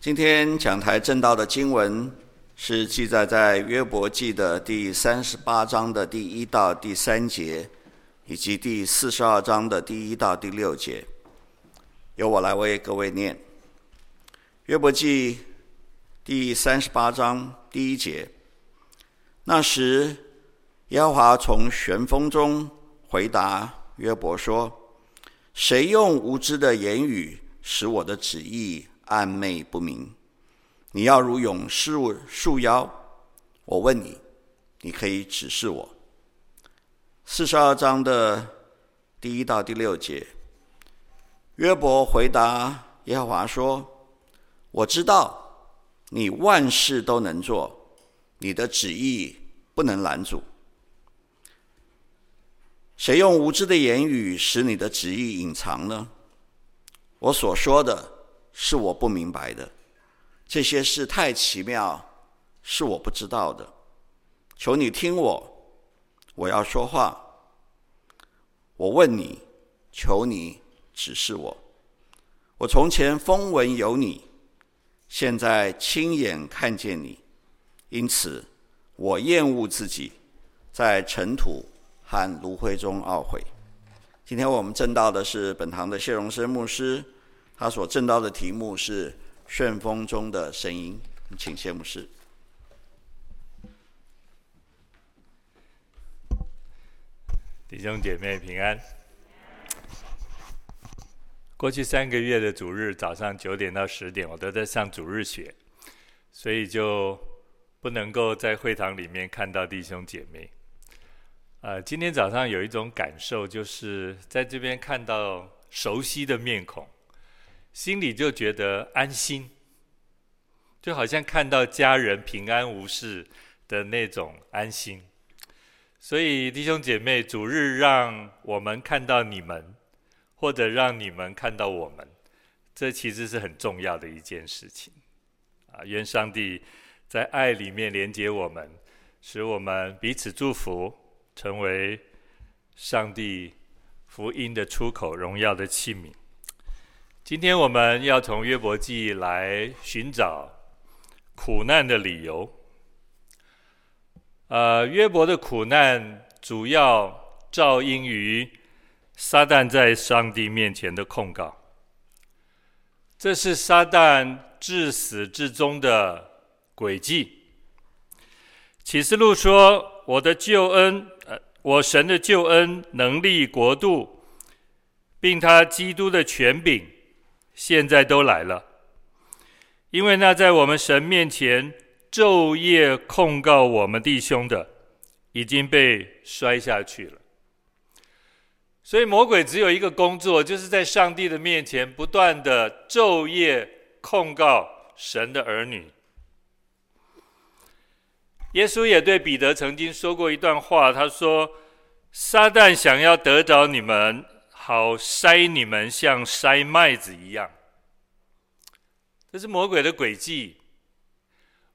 今天讲台正道的经文是记载在约伯记的第三十八章的第一到第三节，以及第四十二章的第一到第六节。由我来为各位念。约伯记第三十八章第一节：那时，耶和华从旋风中回答约伯说。谁用无知的言语使我的旨意暧昧不明？你要如勇士束腰，我问你，你可以指示我。四十二章的第一到第六节，约伯回答耶和华说：“我知道你万事都能做，你的旨意不能拦阻。”谁用无知的言语使你的旨意隐藏呢？我所说的是我不明白的，这些事太奇妙，是我不知道的。求你听我，我要说话。我问你，求你指示我。我从前风闻有你，现在亲眼看见你，因此我厌恶自己，在尘土。和炉灰中懊悔。今天我们证道的是本堂的谢荣生牧师，他所证道的题目是“旋风中的声音”。请谢牧师。弟兄姐妹平安。过去三个月的主日早上九点到十点，我都在上主日学，所以就不能够在会堂里面看到弟兄姐妹。呃，今天早上有一种感受，就是在这边看到熟悉的面孔，心里就觉得安心，就好像看到家人平安无事的那种安心。所以弟兄姐妹，主日让我们看到你们，或者让你们看到我们，这其实是很重要的一件事情。啊，愿上帝在爱里面连接我们，使我们彼此祝福。成为上帝福音的出口，荣耀的器皿。今天我们要从约伯记来寻找苦难的理由。呃，约伯的苦难主要肇因于撒旦在上帝面前的控告，这是撒旦至死至终的诡计。启示录说：“我的救恩。”呃我神的救恩、能力、国度，并他基督的权柄，现在都来了。因为那在我们神面前昼夜控告我们弟兄的，已经被摔下去了。所以魔鬼只有一个工作，就是在上帝的面前不断的昼夜控告神的儿女。耶稣也对彼得曾经说过一段话，他说：“撒旦想要得着你们，好筛你们，像筛麦子一样。”这是魔鬼的诡计。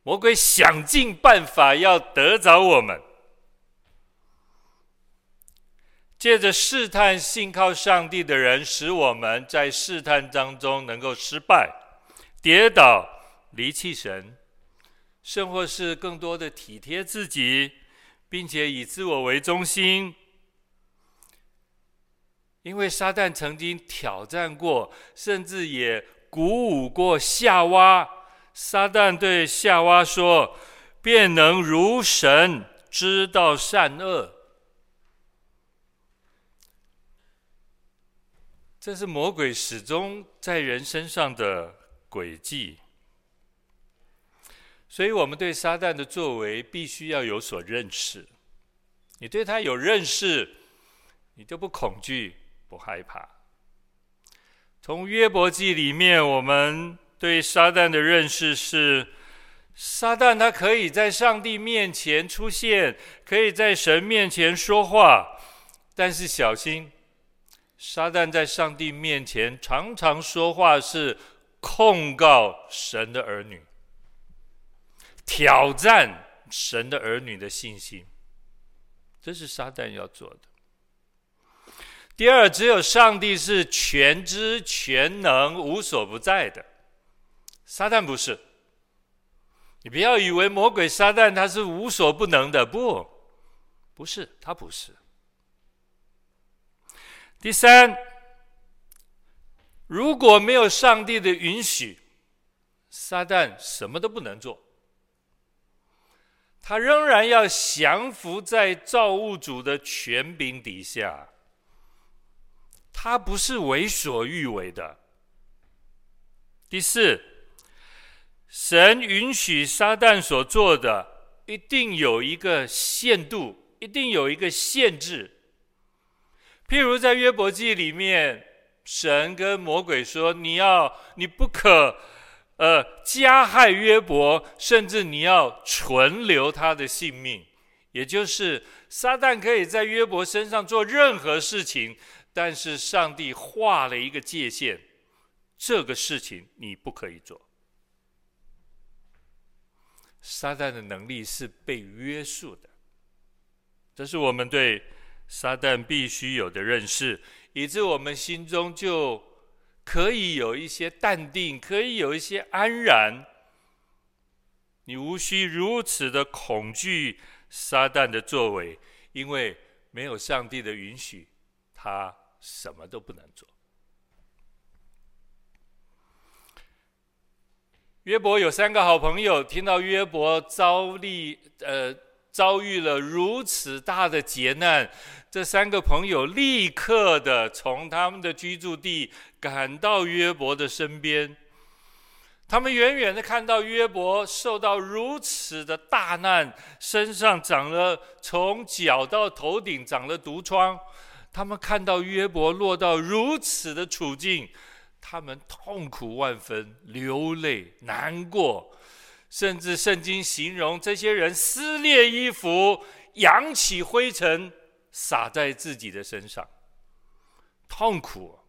魔鬼想尽办法要得着我们，借着试探信靠上帝的人，使我们在试探当中能够失败、跌倒、离弃神。甚或是更多的体贴自己，并且以自我为中心，因为撒旦曾经挑战过，甚至也鼓舞过夏娃。撒旦对夏娃说：“便能如神知道善恶。”这是魔鬼始终在人身上的诡计。所以，我们对撒旦的作为必须要有所认识。你对他有认识，你就不恐惧、不害怕。从约伯记里面，我们对撒旦的认识是：撒旦他可以在上帝面前出现，可以在神面前说话，但是小心，撒旦在上帝面前常常说话是控告神的儿女。挑战神的儿女的信心，这是撒旦要做的。第二，只有上帝是全知全能、无所不在的，撒旦不是。你不要以为魔鬼撒旦他是无所不能的，不，不是，他不是。第三，如果没有上帝的允许，撒旦什么都不能做，他仍然要降服在造物主的权柄底下，他不是为所欲为的。第四。神允许撒旦所做的，一定有一个限度，一定有一个限制。譬如在约伯记里面，神跟魔鬼说：“你要，你不可，呃，加害约伯，甚至你要存留他的性命。”也就是撒旦可以在约伯身上做任何事情，但是上帝画了一个界限，这个事情你不可以做。撒旦的能力是被约束的，这是我们对撒旦必须有的认识，以致我们心中就可以有一些淡定，可以有一些安然。你无需如此的恐惧撒旦的作为，因为没有上帝的允许，他什么都不能做。约伯有三个好朋友，听到约伯遭历呃遭遇了如此大的劫难，这三个朋友立刻的从他们的居住地赶到约伯的身边。他们远远的看到约伯受到如此的大难，身上长了从脚到头顶长了毒疮，他们看到约伯落到如此的处境。他们痛苦万分，流泪难过，甚至圣经形容这些人撕裂衣服，扬起灰尘洒在自己的身上，痛苦。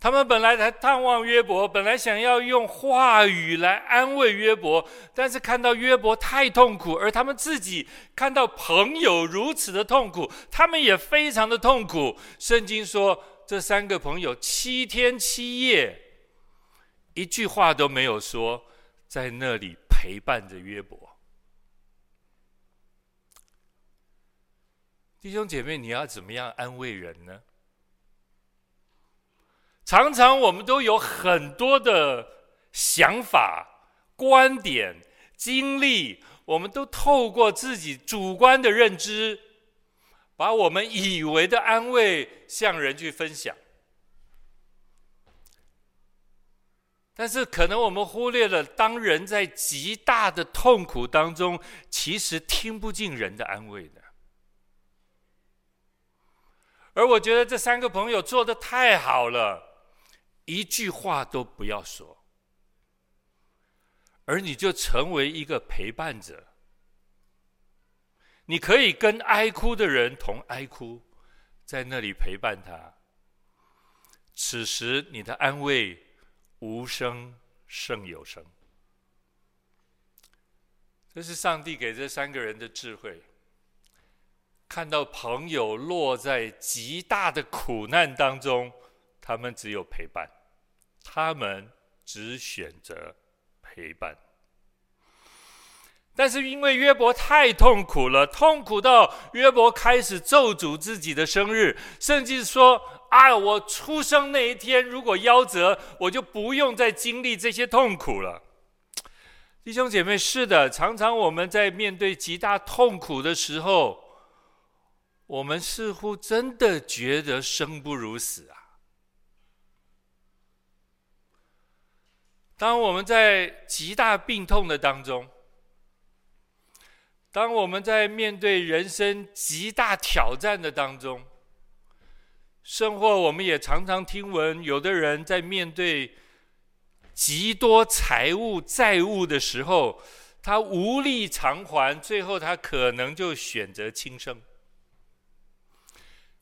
他们本来来探望约伯，本来想要用话语来安慰约伯，但是看到约伯太痛苦，而他们自己看到朋友如此的痛苦，他们也非常的痛苦。圣经说。这三个朋友七天七夜，一句话都没有说，在那里陪伴着约伯。弟兄姐妹，你要怎么样安慰人呢？常常我们都有很多的想法、观点、经历，我们都透过自己主观的认知。把我们以为的安慰向人去分享，但是可能我们忽略了，当人在极大的痛苦当中，其实听不进人的安慰的。而我觉得这三个朋友做的太好了，一句话都不要说，而你就成为一个陪伴者。你可以跟哀哭的人同哀哭，在那里陪伴他。此时你的安慰无声胜有声。这是上帝给这三个人的智慧。看到朋友落在极大的苦难当中，他们只有陪伴，他们只选择陪伴。但是因为约伯太痛苦了，痛苦到约伯开始咒诅自己的生日，甚至说：“啊，我出生那一天如果夭折，我就不用再经历这些痛苦了。”弟兄姐妹，是的，常常我们在面对极大痛苦的时候，我们似乎真的觉得生不如死啊。当我们在极大病痛的当中，当我们在面对人生极大挑战的当中，甚或我们也常常听闻，有的人在面对极多财务债务的时候，他无力偿还，最后他可能就选择轻生。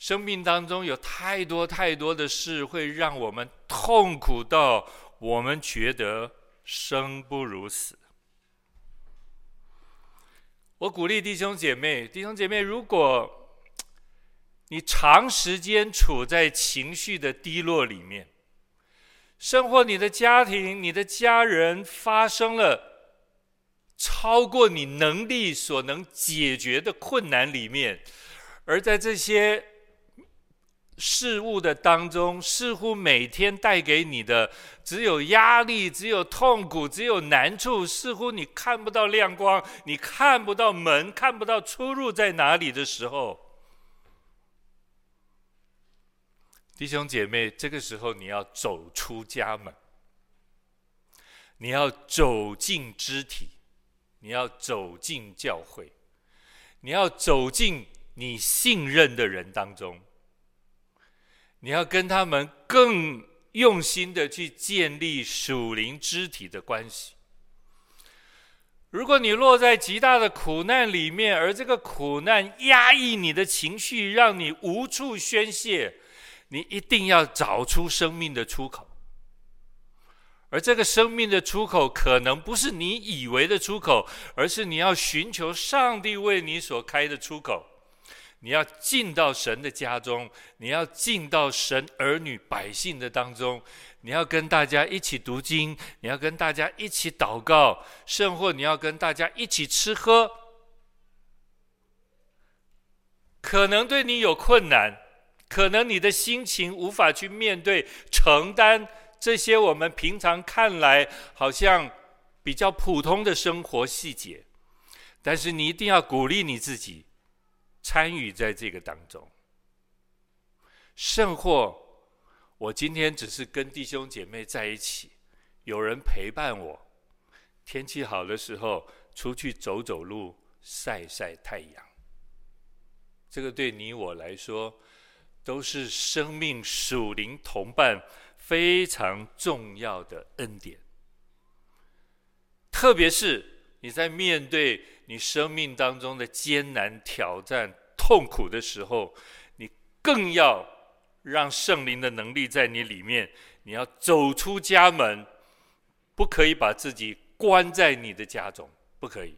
生命当中有太多太多的事会让我们痛苦到我们觉得生不如死。我鼓励弟兄姐妹，弟兄姐妹，如果你长时间处在情绪的低落里面，生活你的家庭、你的家人发生了超过你能力所能解决的困难里面，而在这些事物的当中，似乎每天带给你的只有压力、只有痛苦、只有难处，似乎你看不到亮光，你看不到门，看不到出路在哪里的时候。弟兄姐妹，这个时候你要走出家门，你要走进肢体，你要走进教会，你要走进你信任的人当中，你要跟他们更用心的去建立属灵肢体的关系。如果你落在极大的苦难里面，而这个苦难压抑你的情绪，让你无处宣泄。你一定要找出生命的出口，而这个生命的出口可能不是你以为的出口，而是你要寻求上帝为你所开的出口。你要进到神的家中，你要进到神儿女百姓的当中，你要跟大家一起读经，你要跟大家一起祷告，甚或你要跟大家一起吃喝，可能对你有困难。可能你的心情无法去面对、承担这些我们平常看来好像比较普通的生活细节，但是你一定要鼓励你自己参与在这个当中。甚或我今天只是跟弟兄姐妹在一起，有人陪伴我，天气好的时候出去走走路、晒晒太阳，这个对你我来说。都是生命属灵同伴非常重要的恩典，特别是你在面对你生命当中的艰难、挑战、痛苦的时候，你更要让圣灵的能力在你里面。你要走出家门，不可以把自己关在你的家中，不可以。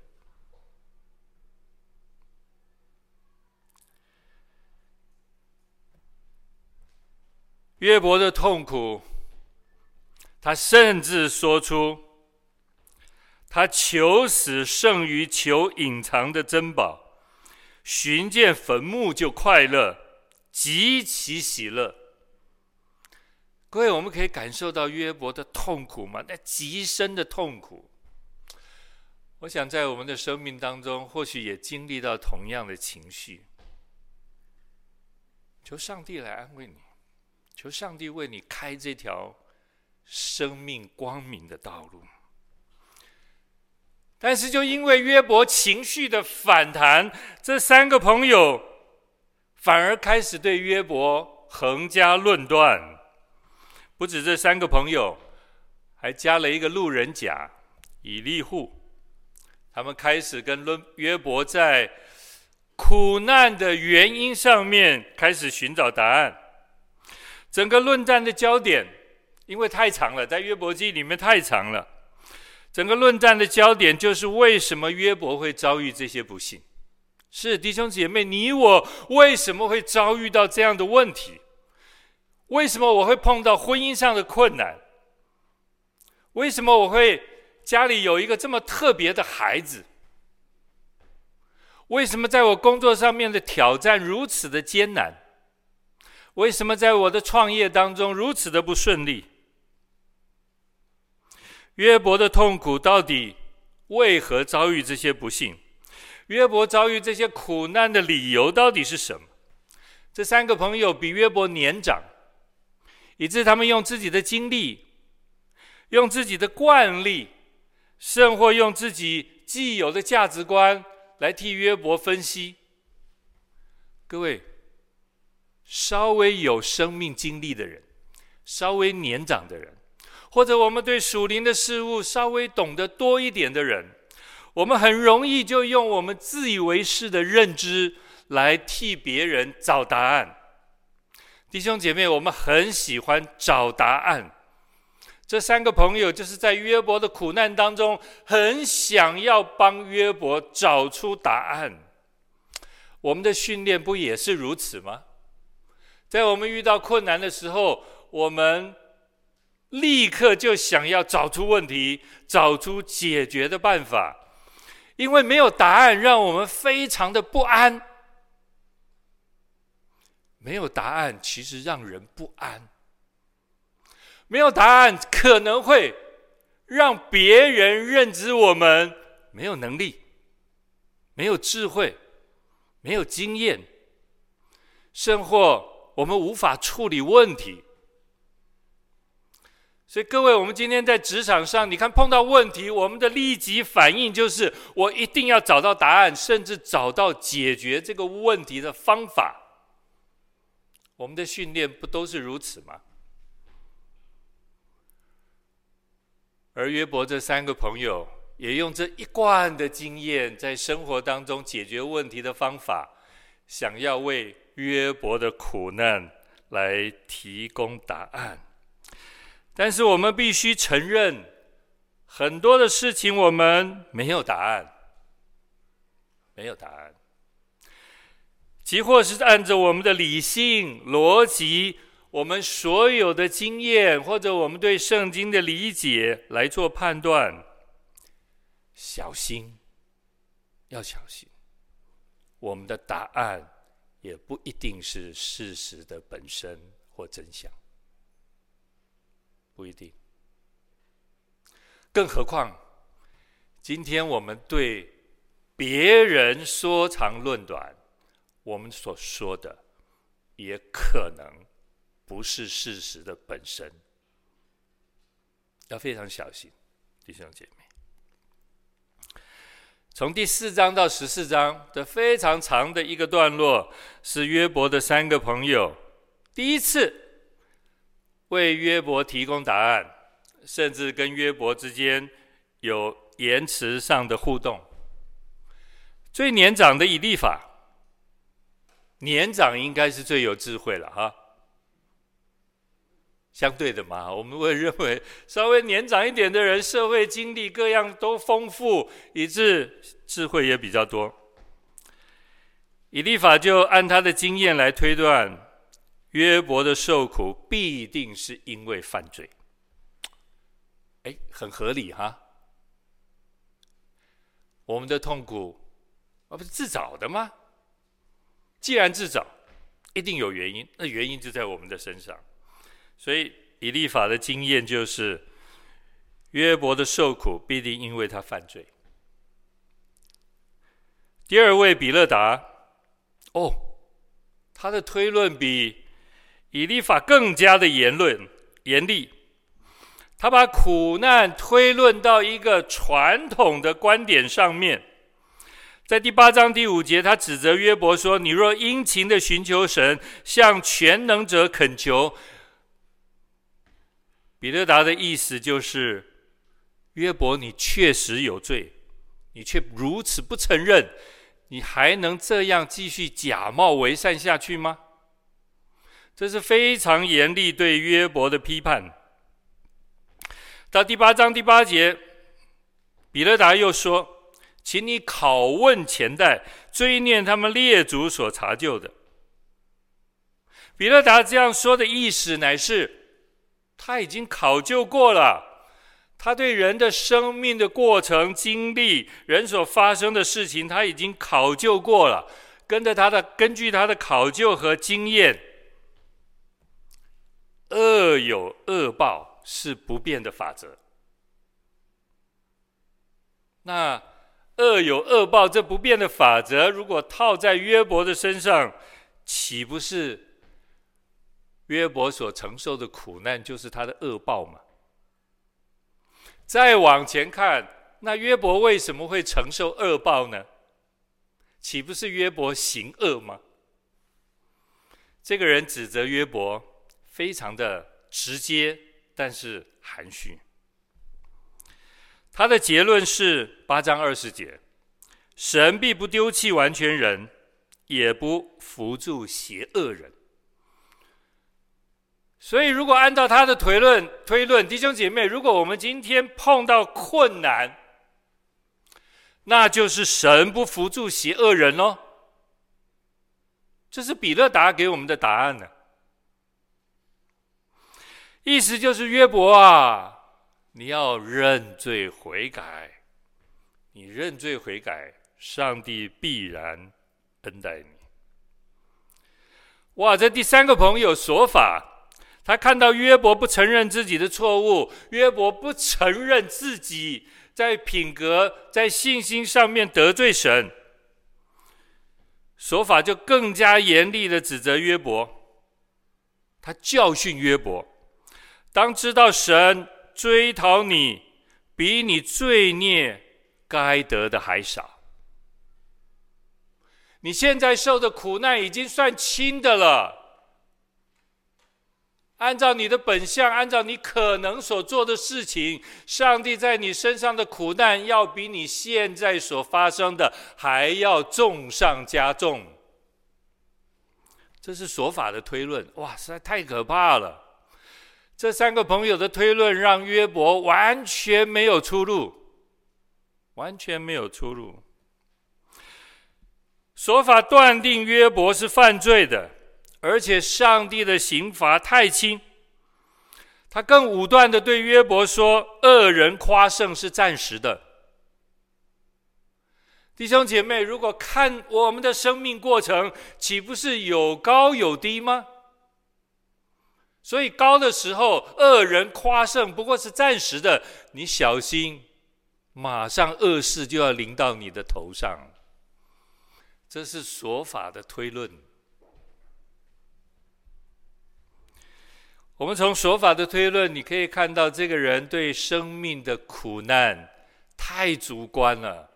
约伯的痛苦，他甚至说出：“他求死胜于求隐藏的珍宝，寻见坟墓就快乐，极其喜乐。”各位，我们可以感受到约伯的痛苦吗？那极深的痛苦。我想在我们的生命当中，或许也经历到同样的情绪。求上帝来安慰你。求上帝为你开这条生命光明的道路，但是就因为约伯情绪的反弹，这三个朋友反而开始对约伯横加论断。不止这三个朋友，还加了一个路人甲以利户，他们开始跟论约伯在苦难的原因上面开始寻找答案。整个论战的焦点，因为太长了，在约伯记里面太长了。整个论战的焦点就是为什么约伯会遭遇这些不幸？是弟兄姐妹，你我为什么会遭遇到这样的问题？为什么我会碰到婚姻上的困难？为什么我会家里有一个这么特别的孩子？为什么在我工作上面的挑战如此的艰难？为什么在我的创业当中如此的不顺利？约伯的痛苦到底为何遭遇这些不幸？约伯遭遇这些苦难的理由到底是什么？这三个朋友比约伯年长，以致他们用自己的经历、用自己的惯例，甚或用自己既有的价值观来替约伯分析。各位。稍微有生命经历的人，稍微年长的人，或者我们对属灵的事物稍微懂得多一点的人，我们很容易就用我们自以为是的认知来替别人找答案。弟兄姐妹，我们很喜欢找答案。这三个朋友就是在约伯的苦难当中，很想要帮约伯找出答案。我们的训练不也是如此吗？在我们遇到困难的时候，我们立刻就想要找出问题，找出解决的办法，因为没有答案，让我们非常的不安。没有答案，其实让人不安。没有答案，可能会让别人认知我们没有能力、没有智慧、没有经验，甚或我们无法处理问题。所以，各位，我们今天在职场上，你看碰到问题，我们的立即反应就是我一定要找到答案，甚至找到解决这个问题的方法。我们的训练不都是如此吗？而约伯这三个朋友也用这一贯的经验，在生活当中解决问题的方法，想要为约伯的苦难来提供答案。但是我们必须承认，很多的事情我们没有答案，没有答案。即或是按照我们的理性逻辑，我们所有的经验或者我们对圣经的理解来做判断，小心，要小心，我们的答案也不一定是事实的本身或真相。不一定，更何况，今天我们对别人说长论短，我们所说的也可能不是事实的本身，要非常小心，弟兄姐妹。从第四章到十四章的非常长的一个段落，是约伯的三个朋友第一次。为约伯提供答案，甚至跟约伯之间有言辞上的互动。最年长的以利法，年长应该是最有智慧了哈。相对的嘛，我们会认为稍微年长一点的人，社会经历各样都丰富，以致智慧也比较多。以利法就按他的经验来推断。约伯的受苦必定是因为犯罪，哎，很合理哈。我们的痛苦，啊，不是自找的吗？既然自找，一定有原因，那原因就在我们的身上。所以以利法的经验就是，约伯的受苦必定因为他犯罪。第二位比勒达，哦，他的推论比。以利法更加的严论严厉，他把苦难推论到一个传统的观点上面。在第八章第五节，他指责约伯说：“你若殷勤的寻求神，向全能者恳求。”比勒达的意思就是：约伯，你确实有罪，你却如此不承认，你还能这样继续假冒为善下去吗？这是非常严厉对约伯的批判。到第八章第八节，比勒达又说：“请你拷问前代，追念他们列祖所查究的。”比勒达这样说的意思乃是，他已经考究过了，他对人的生命的过程、经历、人所发生的事情，他已经考究过了，跟着他的，根据他的考究和经验。恶有恶报是不变的法则。那恶有恶报这不变的法则，如果套在约伯的身上，岂不是约伯所承受的苦难就是他的恶报吗？再往前看，那约伯为什么会承受恶报呢？岂不是约伯行恶吗？这个人指责约伯。非常的直接，但是含蓄。他的结论是八章二十节：神必不丢弃完全人，也不扶助邪恶人。所以，如果按照他的推论推论，弟兄姐妹，如果我们今天碰到困难，那就是神不扶助邪恶人喽。这是比勒达给我们的答案呢。意思就是约伯啊，你要认罪悔改，你认罪悔改，上帝必然恩待你。哇，这第三个朋友说法，他看到约伯不承认自己的错误，约伯不承认自己在品格、在信心上面得罪神，说法就更加严厉的指责约伯，他教训约伯。当知道神追讨你，比你罪孽该得的还少，你现在受的苦难已经算轻的了。按照你的本相，按照你可能所做的事情，上帝在你身上的苦难，要比你现在所发生的还要重上加重。这是说法的推论，哇，实在太可怕了。这三个朋友的推论让约伯完全没有出路，完全没有出路。说法断定约伯是犯罪的，而且上帝的刑罚太轻。他更武断的对约伯说：“恶人夸胜是暂时的。”弟兄姐妹，如果看我们的生命过程，岂不是有高有低吗？所以高的时候，恶人夸胜不过是暂时的，你小心，马上恶事就要临到你的头上。这是说法的推论。我们从说法的推论，你可以看到这个人对生命的苦难太主观了。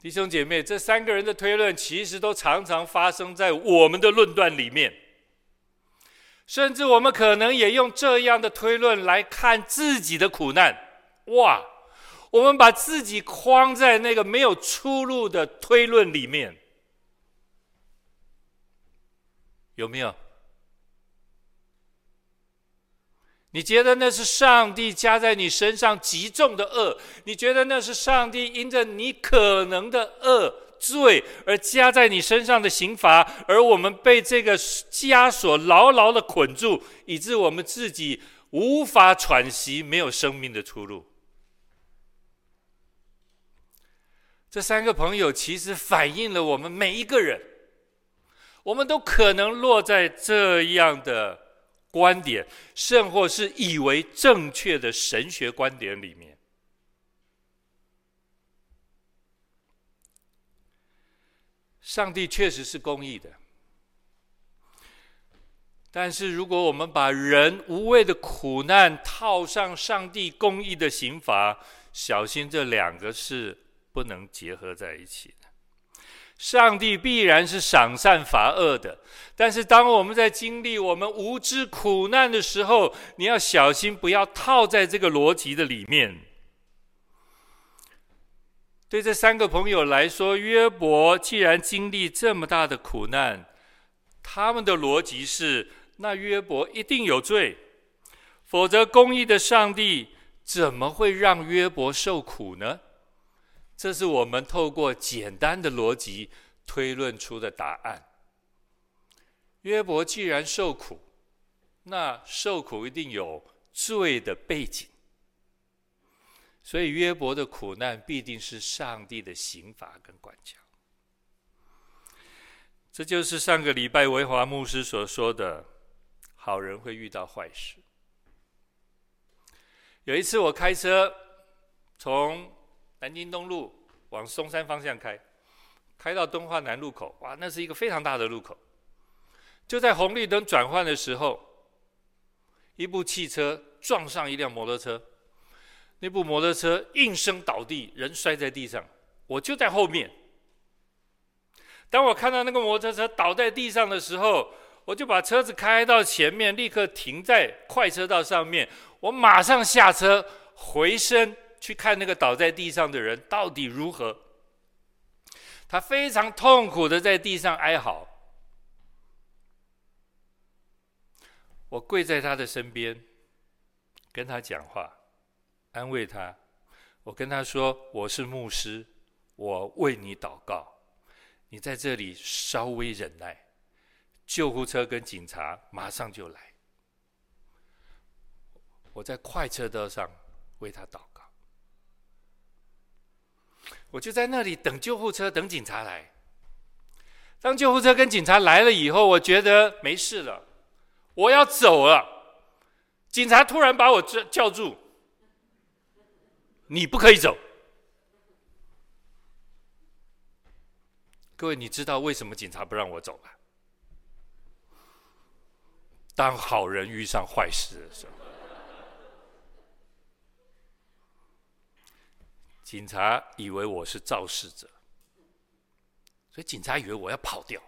弟兄姐妹，这三个人的推论其实都常常发生在我们的论断里面。甚至我们可能也用这样的推论来看自己的苦难，哇！我们把自己框在那个没有出路的推论里面，有没有？你觉得那是上帝加在你身上极重的恶？你觉得那是上帝因着你可能的恶？罪而加在你身上的刑罚，而我们被这个枷锁牢牢的捆住，以致我们自己无法喘息，没有生命的出路。这三个朋友其实反映了我们每一个人，我们都可能落在这样的观点，甚或是以为正确的神学观点里面。上帝确实是公义的，但是如果我们把人无谓的苦难套上上帝公义的刑罚，小心这两个是不能结合在一起的。上帝必然是赏善罚恶的，但是当我们在经历我们无知苦难的时候，你要小心不要套在这个逻辑的里面。对这三个朋友来说，约伯既然经历这么大的苦难，他们的逻辑是：那约伯一定有罪，否则公义的上帝怎么会让约伯受苦呢？这是我们透过简单的逻辑推论出的答案。约伯既然受苦，那受苦一定有罪的背景。所以约伯的苦难必定是上帝的刑罚跟管教，这就是上个礼拜维华牧师所说的：好人会遇到坏事。有一次我开车从南京东路往松山方向开，开到敦化南路口，哇，那是一个非常大的路口。就在红绿灯转换的时候，一部汽车撞上一辆摩托车。那部摩托车应声倒地，人摔在地上。我就在后面。当我看到那个摩托车倒在地上的时候，我就把车子开到前面，立刻停在快车道上面。我马上下车，回身去看那个倒在地上的人到底如何。他非常痛苦的在地上哀嚎。我跪在他的身边，跟他讲话。安慰他，我跟他说：“我是牧师，我为你祷告，你在这里稍微忍耐，救护车跟警察马上就来。”我在快车道上为他祷告。我就在那里等救护车，等警察来。当救护车跟警察来了以后，我觉得没事了，我要走了。警察突然把我叫叫住：“你不可以走。”各位，你知道为什么警察不让我走吗？当好人遇上坏事的时候，警察以为我是肇事者，所以警察以为我要跑掉，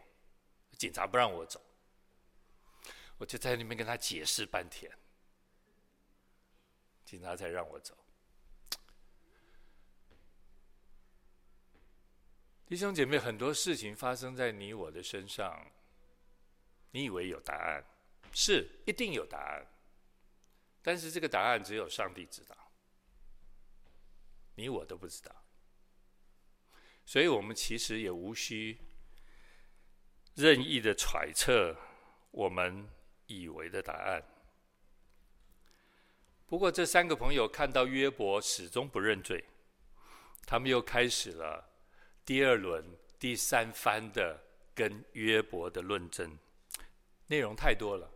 警察不让我走，我就在那边跟他解释半天，警察才让我走。弟兄姐妹，很多事情发生在你我的身上，你以为有答案，是一定有答案，但是这个答案只有上帝知道，你我都不知道，所以我们其实也无需任意的揣测我们以为的答案。不过这三个朋友看到约伯始终不认罪，他们又开始了。第二轮、第三番的跟约伯的论争，内容太多了。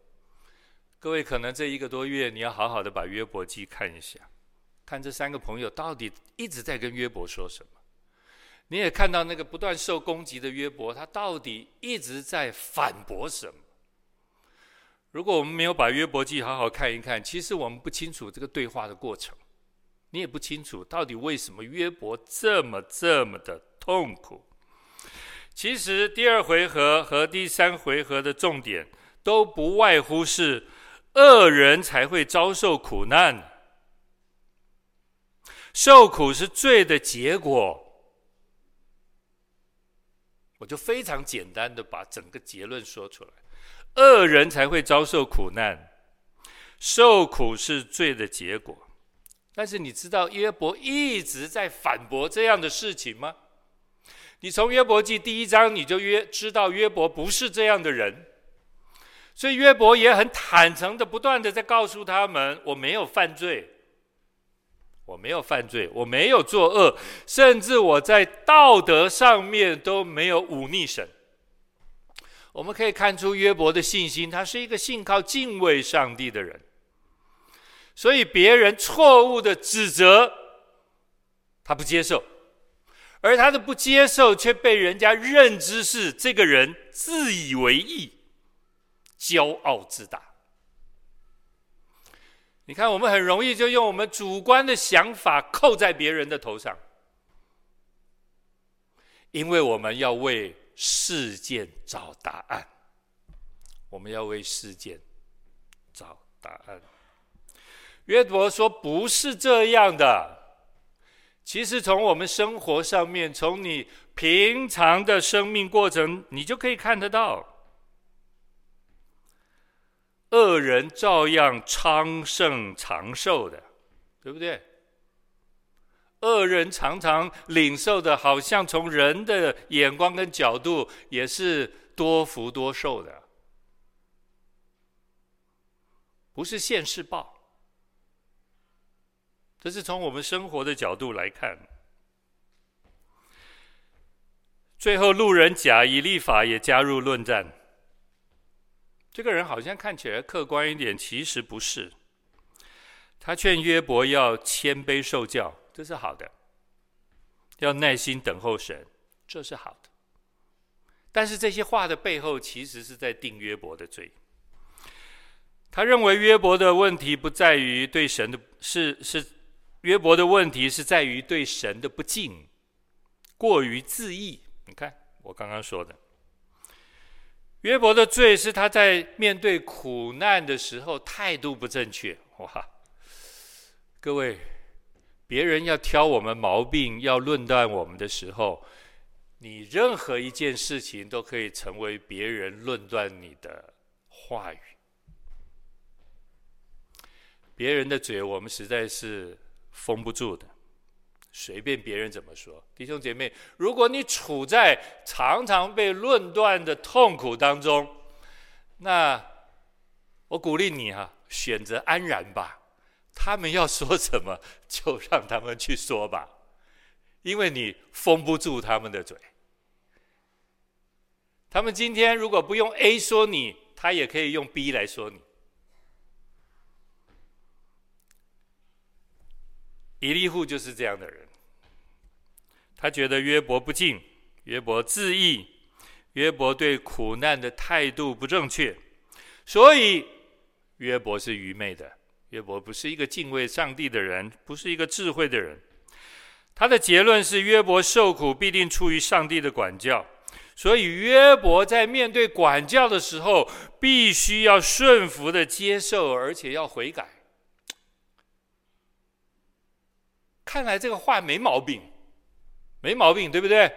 各位可能这一个多月，你要好好的把约伯记看一下，看这三个朋友到底一直在跟约伯说什么。你也看到那个不断受攻击的约伯，他到底一直在反驳什么？如果我们没有把约伯记好好看一看，其实我们不清楚这个对话的过程，你也不清楚到底为什么约伯这么这么的。痛苦。其实第二回合和第三回合的重点都不外乎是恶人才会遭受苦难，受苦是罪的结果。我就非常简单的把整个结论说出来：恶人才会遭受苦难，受苦是罪的结果。但是你知道约伯一直在反驳这样的事情吗？你从约伯记第一章你就约知道约伯不是这样的人，所以约伯也很坦诚的不断的在告诉他们：我没有犯罪，我没有犯罪，我没有作恶，甚至我在道德上面都没有忤逆神。我们可以看出约伯的信心，他是一个信靠敬畏上帝的人，所以别人错误的指责，他不接受。而他的不接受，却被人家认知是这个人自以为意、骄傲自大。你看，我们很容易就用我们主观的想法扣在别人的头上，因为我们要为事件找答案，我们要为事件找答案。约伯说：“不是这样的。”其实从我们生活上面，从你平常的生命过程，你就可以看得到，恶人照样昌盛长寿的，对不对？恶人常常领受的，好像从人的眼光跟角度，也是多福多寿的，不是现世报。这是从我们生活的角度来看。最后，路人甲以立法也加入论战。这个人好像看起来客观一点，其实不是。他劝约伯要谦卑受教，这是好的；要耐心等候神，这是好的。但是这些话的背后，其实是在定约伯的罪。他认为约伯的问题不在于对神的，是是。约伯的问题是在于对神的不敬，过于自义。你看我刚刚说的，约伯的罪是他在面对苦难的时候态度不正确。哇，各位，别人要挑我们毛病，要论断我们的时候，你任何一件事情都可以成为别人论断你的话语。别人的嘴，我们实在是。封不住的，随便别人怎么说。弟兄姐妹，如果你处在常常被论断的痛苦当中，那我鼓励你哈、啊，选择安然吧，他们要说什么，就让他们去说吧，因为你封不住他们的嘴。他们今天如果不用 A 说你，他也可以用 B 来说你。以利户就是这样的人，他觉得约伯不敬，约伯自义，约伯对苦难的态度不正确，所以约伯是愚昧的，约伯不是一个敬畏上帝的人，不是一个智慧的人。他的结论是：约伯受苦必定出于上帝的管教。所以约伯在面对管教的时候，必须要顺服的接受，而且要悔改。看来这个话没毛病，没毛病，对不对？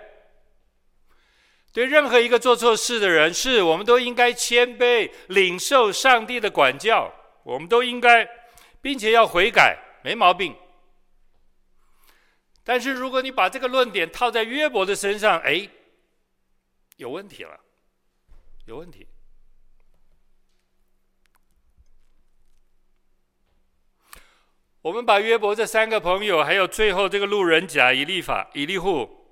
对任何一个做错事的人，是我们都应该谦卑，领受上帝的管教，我们都应该，并且要悔改，没毛病。但是如果你把这个论点套在约伯的身上，哎。有问题了，有问题。我们把约伯这三个朋友，还有最后这个路人甲以利法、以利户，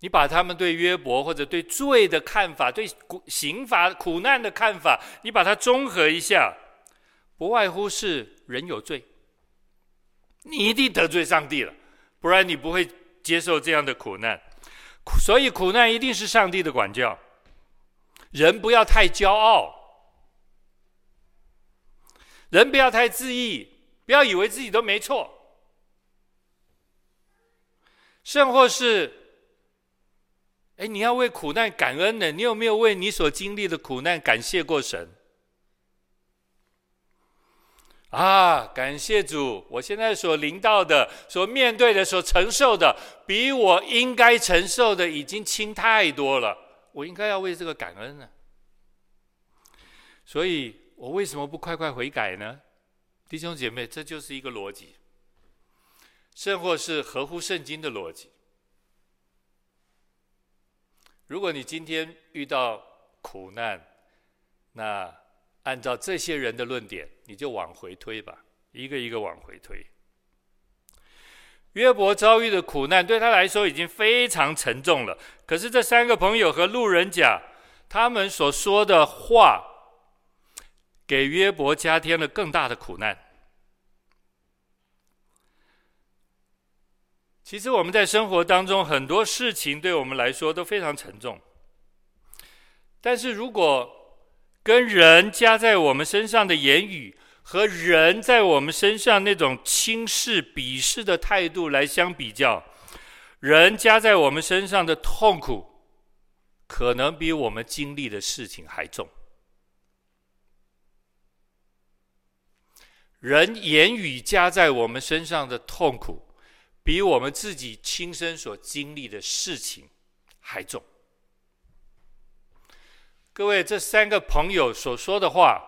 你把他们对约伯或者对罪的看法、对刑罚、苦难的看法，你把它综合一下，不外乎是人有罪，你一定得罪上帝了，不然你不会接受这样的苦难。所以苦难一定是上帝的管教，人不要太骄傲，人不要太自义，不要以为自己都没错，甚或是，哎，你要为苦难感恩呢，你有没有为你所经历的苦难感谢过神？啊，感谢主！我现在所临到的、所面对的、所承受的，比我应该承受的已经轻太多了。我应该要为这个感恩呢。所以我为什么不快快悔改呢？弟兄姐妹，这就是一个逻辑，甚或是合乎圣经的逻辑。如果你今天遇到苦难，那……按照这些人的论点，你就往回推吧，一个一个往回推。约伯遭遇的苦难对他来说已经非常沉重了，可是这三个朋友和路人甲，他们所说的话，给约伯加添了更大的苦难。其实我们在生活当中很多事情对我们来说都非常沉重，但是如果跟人加在我们身上的言语，和人在我们身上那种轻视、鄙视的态度来相比较，人加在我们身上的痛苦，可能比我们经历的事情还重。人言语加在我们身上的痛苦，比我们自己亲身所经历的事情还重。各位，这三个朋友所说的话，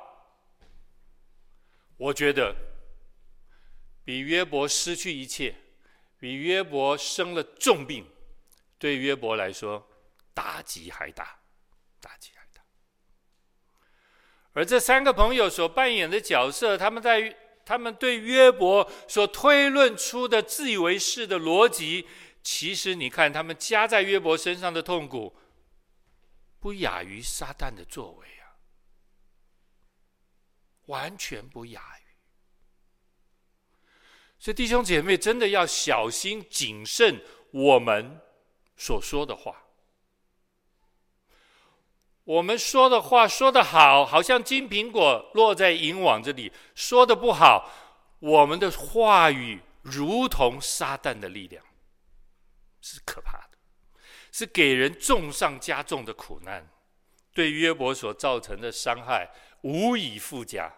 我觉得比约伯失去一切，比约伯生了重病，对约伯来说打击还大，打击还大。而这三个朋友所扮演的角色，他们在他们对约伯所推论出的自以为是的逻辑，其实你看，他们加在约伯身上的痛苦。不亚于撒旦的作为啊，完全不亚于。所以弟兄姐妹真的要小心谨慎我们所说的话。我们说的话说得好，好像金苹果落在银网这里；说的不好，我们的话语如同撒旦的力量，是可怕的。是给人重上加重的苦难，对约伯所造成的伤害无以复加。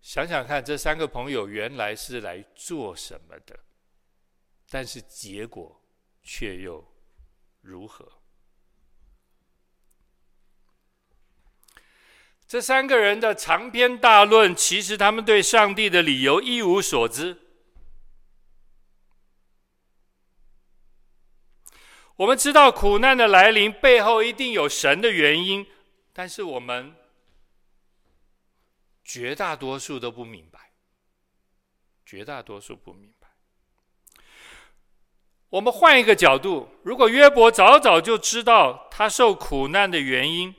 想想看，这三个朋友原来是来做什么的？但是结果却又如何？这三个人的长篇大论，其实他们对上帝的理由一无所知。我们知道苦难的来临背后一定有神的原因，但是我们绝大多数都不明白，绝大多数不明白。我们换一个角度，如果约伯早早就知道他受苦难的原因，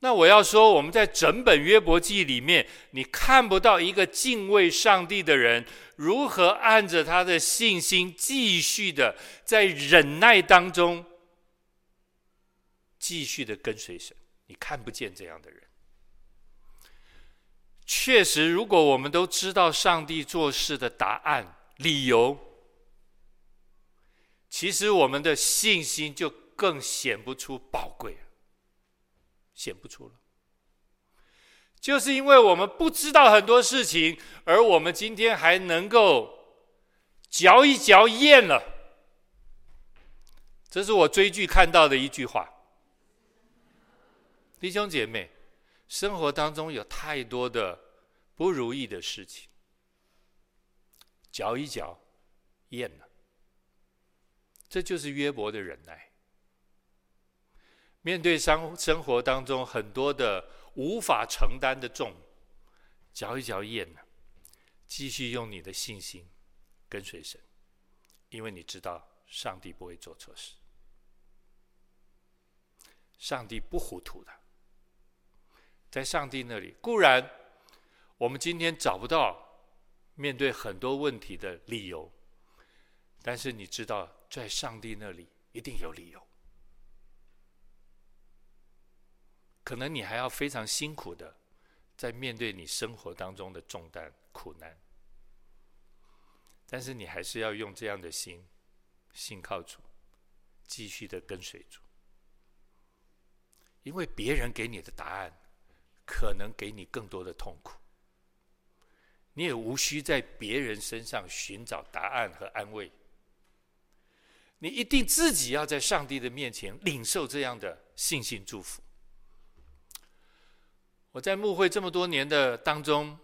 那我要说，我们在整本约伯记里面，你看不到一个敬畏上帝的人如何按着他的信心继续的在忍耐当中继续的跟随神。你看不见这样的人。确实，如果我们都知道上帝做事的答案、理由，其实我们的信心就更显不出宝贵。显不出了，就是因为我们不知道很多事情，而我们今天还能够嚼一嚼咽了。这是我追剧看到的一句话。弟兄姐妹，生活当中有太多的不如意的事情，嚼一嚼咽了，这就是约伯的忍耐。面对生生活当中很多的无法承担的重，嚼一嚼咽了，继续用你的信心跟随神，因为你知道上帝不会做错事，上帝不糊涂的，在上帝那里固然我们今天找不到面对很多问题的理由，但是你知道在上帝那里一定有理由。可能你还要非常辛苦的，在面对你生活当中的重担、苦难，但是你还是要用这样的心，信靠主，继续的跟随主，因为别人给你的答案，可能给你更多的痛苦，你也无需在别人身上寻找答案和安慰，你一定自己要在上帝的面前领受这样的信心祝福。我在牧会这么多年的当中，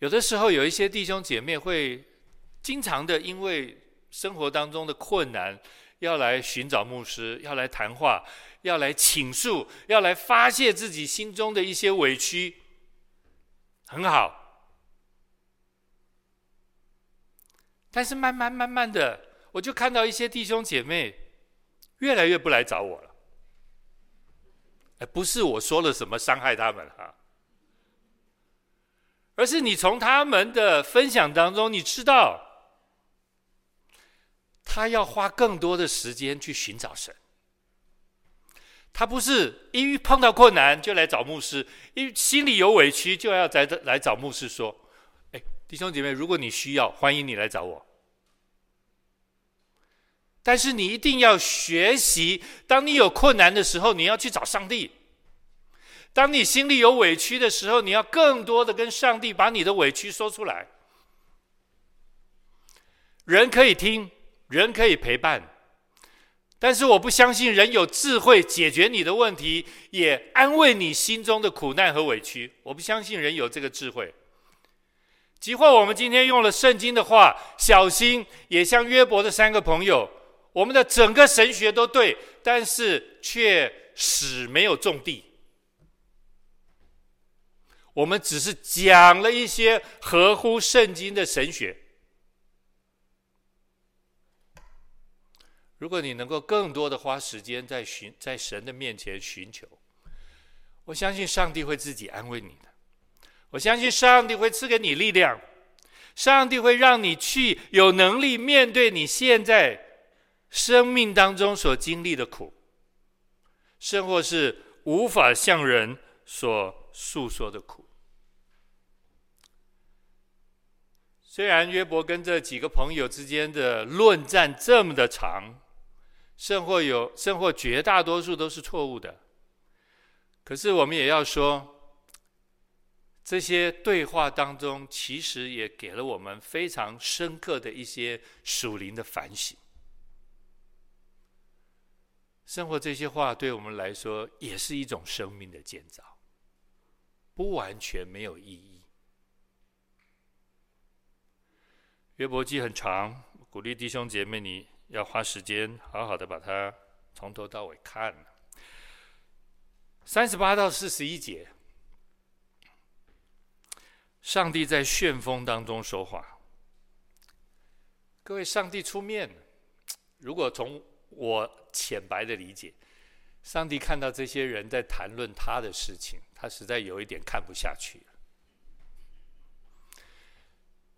有的时候有一些弟兄姐妹会经常的因为生活当中的困难，要来寻找牧师，要来谈话，要来倾诉，要来发泄自己心中的一些委屈，很好。但是慢慢慢慢的，我就看到一些弟兄姐妹越来越不来找我了。哎，不是我说了什么伤害他们哈，而是你从他们的分享当中，你知道，他要花更多的时间去寻找神。他不是一碰到困难就来找牧师，一心里有委屈就要来来找牧师说：“哎，弟兄姐妹，如果你需要，欢迎你来找我。”但是你一定要学习，当你有困难的时候，你要去找上帝；当你心里有委屈的时候，你要更多的跟上帝把你的委屈说出来。人可以听，人可以陪伴，但是我不相信人有智慧解决你的问题，也安慰你心中的苦难和委屈。我不相信人有这个智慧。即或我们今天用了圣经的话，小心，也像约伯的三个朋友。我们的整个神学都对，但是却始没有种地。我们只是讲了一些合乎圣经的神学。如果你能够更多的花时间在寻在神的面前寻求，我相信上帝会自己安慰你的。我相信上帝会赐给你力量，上帝会让你去有能力面对你现在。生命当中所经历的苦，甚或是无法向人所诉说的苦。虽然约伯跟这几个朋友之间的论战这么的长，甚或有，甚或绝大多数都是错误的，可是我们也要说，这些对话当中，其实也给了我们非常深刻的一些属灵的反省。生活这些话对我们来说也是一种生命的建造，不完全没有意义。约伯记很长，鼓励弟兄姐妹你要花时间好好的把它从头到尾看。三十八到四十一节，上帝在旋风当中说话。各位，上帝出面。如果从我浅白的理解，上帝看到这些人在谈论他的事情，他实在有一点看不下去。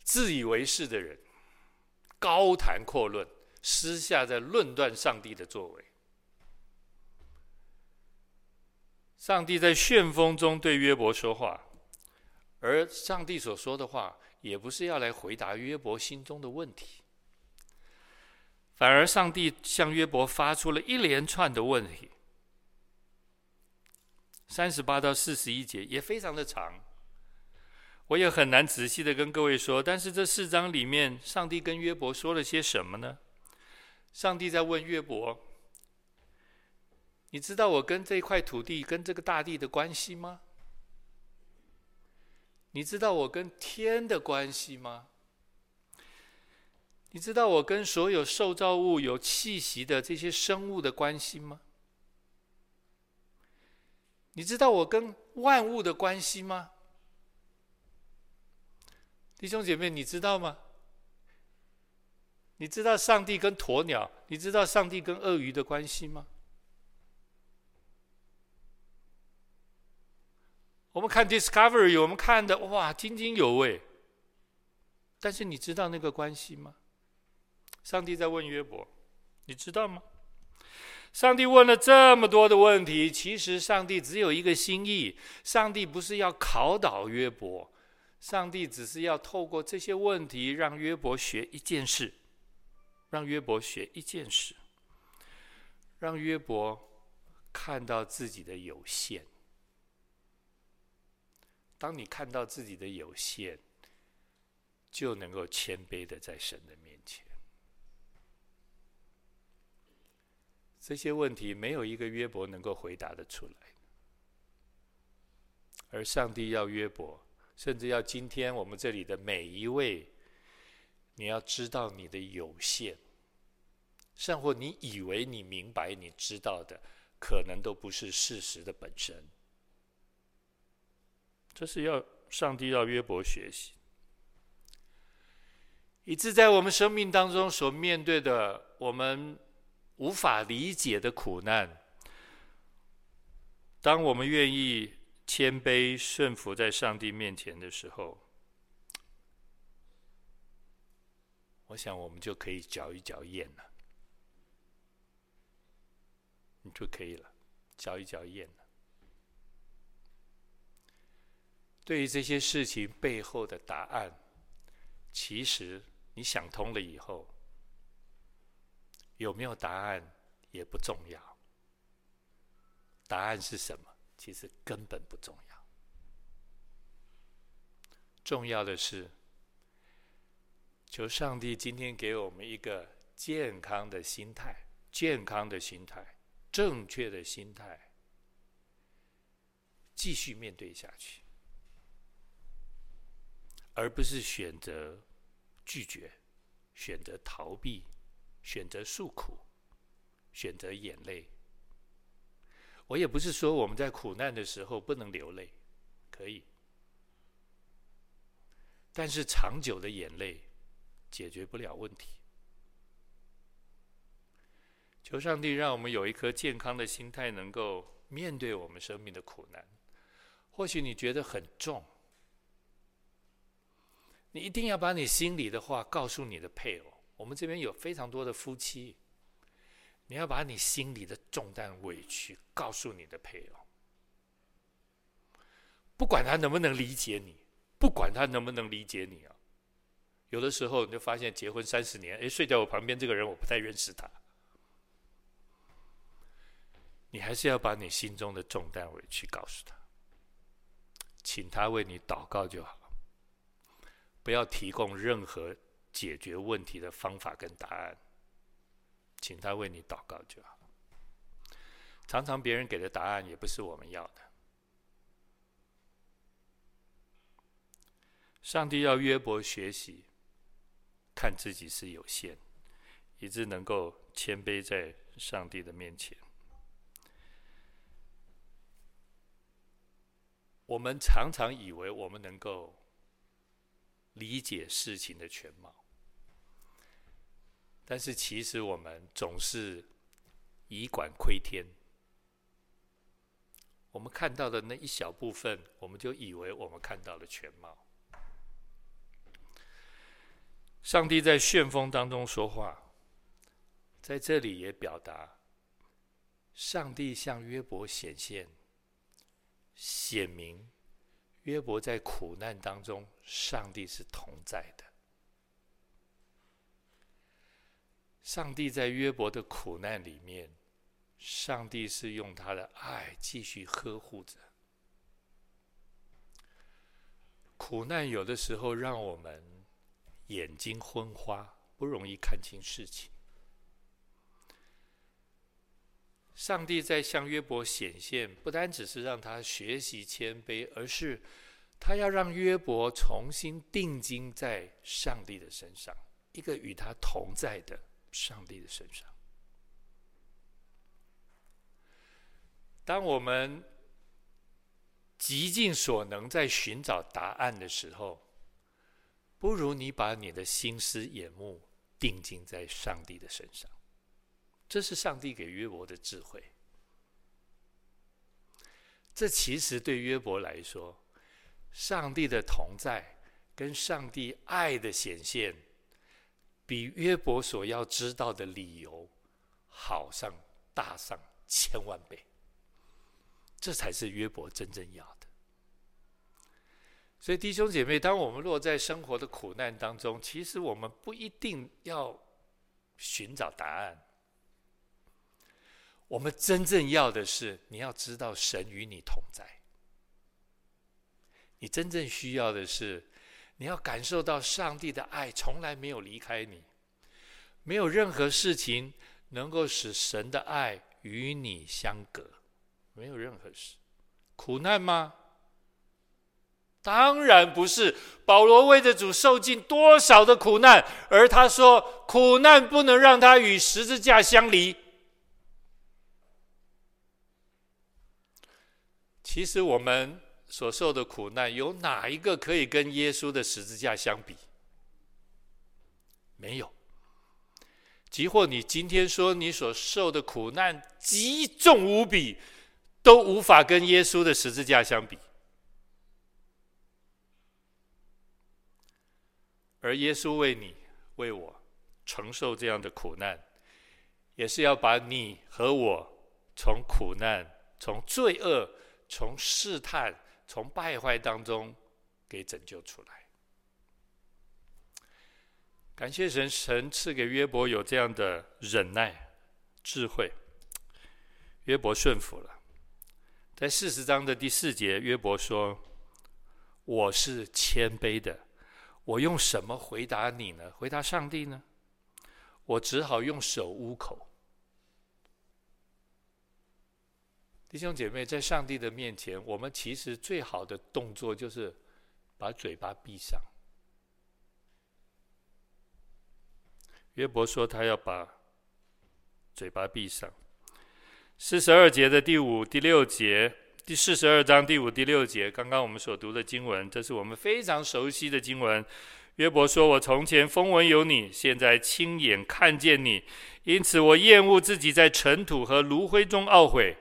自以为是的人，高谈阔论，私下在论断上帝的作为。上帝在旋风中对约伯说话，而上帝所说的话，也不是要来回答约伯心中的问题，反而上帝向约伯发出了一连串的问题。三十八到四十一节也非常的长。我也很难仔细的跟各位说，但是这四章里面，上帝跟约伯说了些什么呢？上帝在问约伯：“你知道我跟这块土地、跟这个大地的关系吗？你知道我跟天的关系吗？你知道我跟所有受造物有气息的这些生物的关系吗？你知道我跟万物的关系吗？”弟兄姐妹，你知道吗？你知道上帝跟鸵鸟，你知道上帝跟鳄鱼的关系吗？我们看 Discovery，我们看的哇津津有味。但是你知道那个关系吗？上帝在问约伯，你知道吗？上帝问了这么多的问题，其实上帝只有一个心意，上帝不是要考倒约伯。上帝只是要透过这些问题，让约伯学一件事，让约伯学一件事，让约伯看到自己的有限。当你看到自己的有限，就能够谦卑的在神的面前。这些问题没有一个约伯能够回答得出来，而上帝要约伯。甚至要今天我们这里的每一位，你要知道你的有限，甚或你以为你明白、你知道的，可能都不是事实的本身。这是要上帝要约伯学习，以致在我们生命当中所面对的我们无法理解的苦难，当我们愿意。谦卑顺服在上帝面前的时候，我想我们就可以嚼一嚼咽了，你就可以了，嚼一嚼咽了。对于这些事情背后的答案，其实你想通了以后，有没有答案也不重要，答案是什么？其实根本不重要，重要的是，求上帝今天给我们一个健康的心态，健康的心态，正确的心态，继续面对下去，而不是选择拒绝，选择逃避，选择诉苦，选择眼泪。我也不是说我们在苦难的时候不能流泪，可以，但是长久的眼泪解决不了问题。求上帝让我们有一颗健康的心态，能够面对我们生命的苦难。或许你觉得很重，你一定要把你心里的话告诉你的配偶。我们这边有非常多的夫妻。你要把你心里的重担、委屈告诉你的配偶，不管他能不能理解你，不管他能不能理解你啊。有的时候你就发现，结婚三十年，哎，睡在我旁边这个人我不太认识他。你还是要把你心中的重担、委屈告诉他，请他为你祷告就好，不要提供任何解决问题的方法跟答案。请他为你祷告就好。常常别人给的答案也不是我们要的。上帝要约伯学习，看自己是有限，以致能够谦卑在上帝的面前。我们常常以为我们能够理解事情的全貌。但是其实我们总是以管窥天，我们看到的那一小部分，我们就以为我们看到了全貌。上帝在旋风当中说话，在这里也表达，上帝向约伯显现，显明约伯在苦难当中，上帝是同在的。上帝在约伯的苦难里面，上帝是用他的爱继续呵护着。苦难有的时候让我们眼睛昏花，不容易看清事情。上帝在向约伯显现，不单只是让他学习谦卑，而是他要让约伯重新定睛在上帝的身上，一个与他同在的。上帝的身上。当我们极尽所能在寻找答案的时候，不如你把你的心思眼目定睛在上帝的身上。这是上帝给约伯的智慧。这其实对约伯来说，上帝的同在跟上帝爱的显现，比约伯所要知道的理由好上大上千万倍，这才是约伯真正要的。所以弟兄姐妹，当我们落在生活的苦难当中，其实我们不一定要寻找答案。我们真正要的是，你要知道神与你同在。你真正需要的是。你要感受到上帝的爱从来没有离开你，没有任何事情能够使神的爱与你相隔，没有任何事。苦难吗？当然不是。保罗为着主受尽多少的苦难，而他说苦难不能让他与十字架相离。其实我们。所受的苦难，有哪一个可以跟耶稣的十字架相比？没有。即或你今天说你所受的苦难极重无比，都无法跟耶稣的十字架相比。而耶稣为你、为我承受这样的苦难，也是要把你和我从苦难、从罪恶、从试探。从败坏当中给拯救出来，感谢神，神赐给约伯有这样的忍耐、智慧，约伯顺服了。在四十章的第四节，约伯说：“我是谦卑的，我用什么回答你呢？回答上帝呢？我只好用手捂口。”弟兄姐妹，在上帝的面前，我们其实最好的动作就是把嘴巴闭上。约伯说他要把嘴巴闭上。四十二节的第五、第六节，第四十二章第五、第六节，刚刚我们所读的经文，这是我们非常熟悉的经文。约伯说：“我从前风闻有你，现在亲眼看见你，因此我厌恶自己在尘土和炉灰中懊悔。”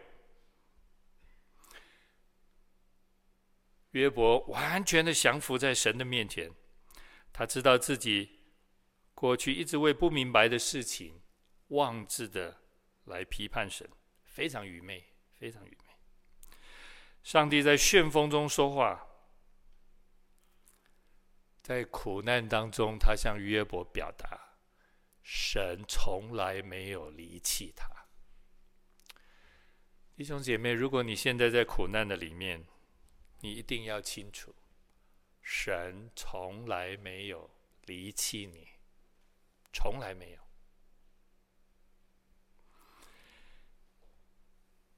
约伯完全的降服在神的面前，他知道自己过去一直为不明白的事情妄自的来批判神，非常愚昧，非常愚昧。上帝在旋风中说话，在苦难当中，他向约伯表达，神从来没有离弃他。弟兄姐妹，如果你现在在苦难的里面，你一定要清楚，神从来没有离弃你，从来没有。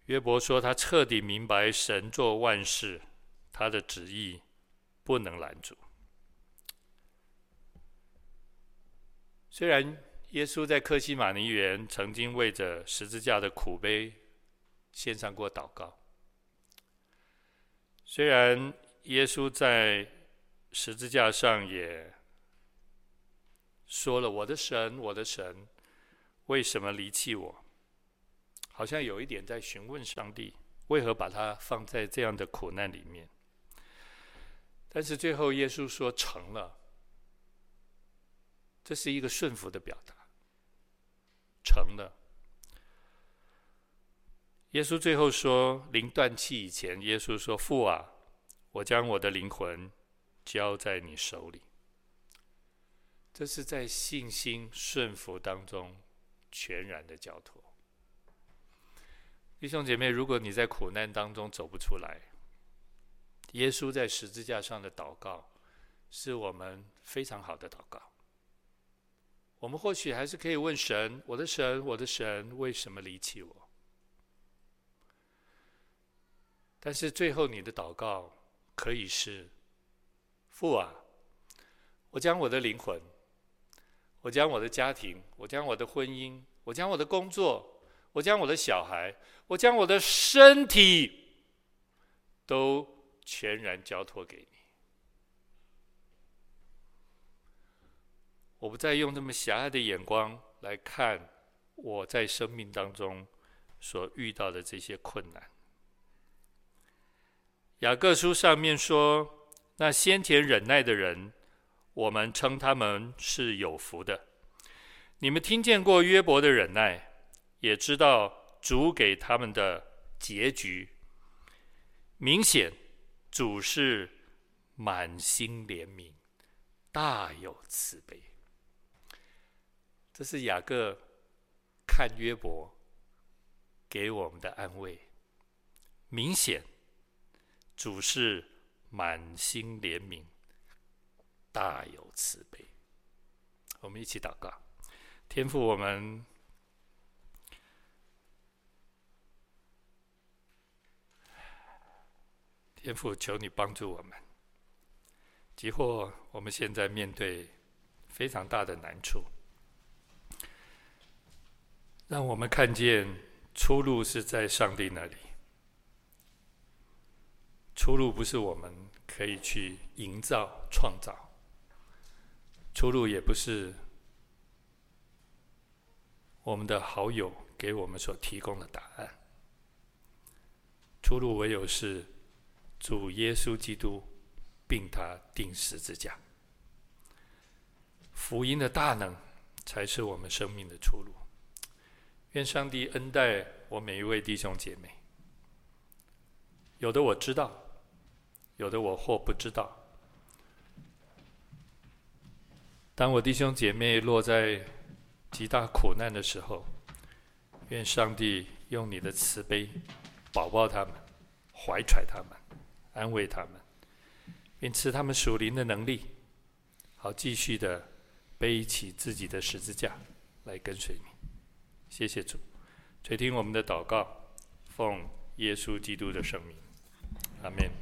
约伯说，他彻底明白神做万事，他的旨意不能拦阻。虽然耶稣在克西马尼园曾经为着十字架的苦悲献上过祷告。虽然耶稣在十字架上也说了：“我的神，我的神，为什么离弃我？”好像有一点在询问上帝，为何把他放在这样的苦难里面。但是最后耶稣说：“成了。”这是一个顺服的表达。成了。耶稣最后说：“临断气以前，耶稣说：‘父啊，我将我的灵魂交在你手里。’这是在信心顺服当中全然的交托。弟兄姐妹，如果你在苦难当中走不出来，耶稣在十字架上的祷告是我们非常好的祷告。我们或许还是可以问神：‘我的神，我的神，为什么离弃我？’”但是最后，你的祷告可以是：父啊，我将我的灵魂，我将我的家庭，我将我的婚姻，我将我的工作，我将我的小孩，我将我的身体，都全然交托给你。我不再用这么狭隘的眼光来看我在生命当中所遇到的这些困难。雅各书上面说：“那先前忍耐的人，我们称他们是有福的。你们听见过约伯的忍耐，也知道主给他们的结局。明显，主是满心怜悯，大有慈悲。”这是雅各看约伯给我们的安慰。明显。主是满心怜悯，大有慈悲。我们一起祷告，天父，我们天父，求你帮助我们。即或我们现在面对非常大的难处，让我们看见出路是在上帝那里。出路不是我们可以去营造、创造，出路也不是我们的好友给我们所提供的答案。出路唯有是主耶稣基督，并他钉十字架，福音的大能才是我们生命的出路。愿上帝恩待我每一位弟兄姐妹，有的我知道。有的我或不知道。当我弟兄姐妹落在极大苦难的时候，愿上帝用你的慈悲保抱他们，怀揣他们，安慰他们，并赐他们属灵的能力，好继续的背起自己的十字架来跟随你。谢谢主，垂听我们的祷告，奉耶稣基督的圣名，阿门。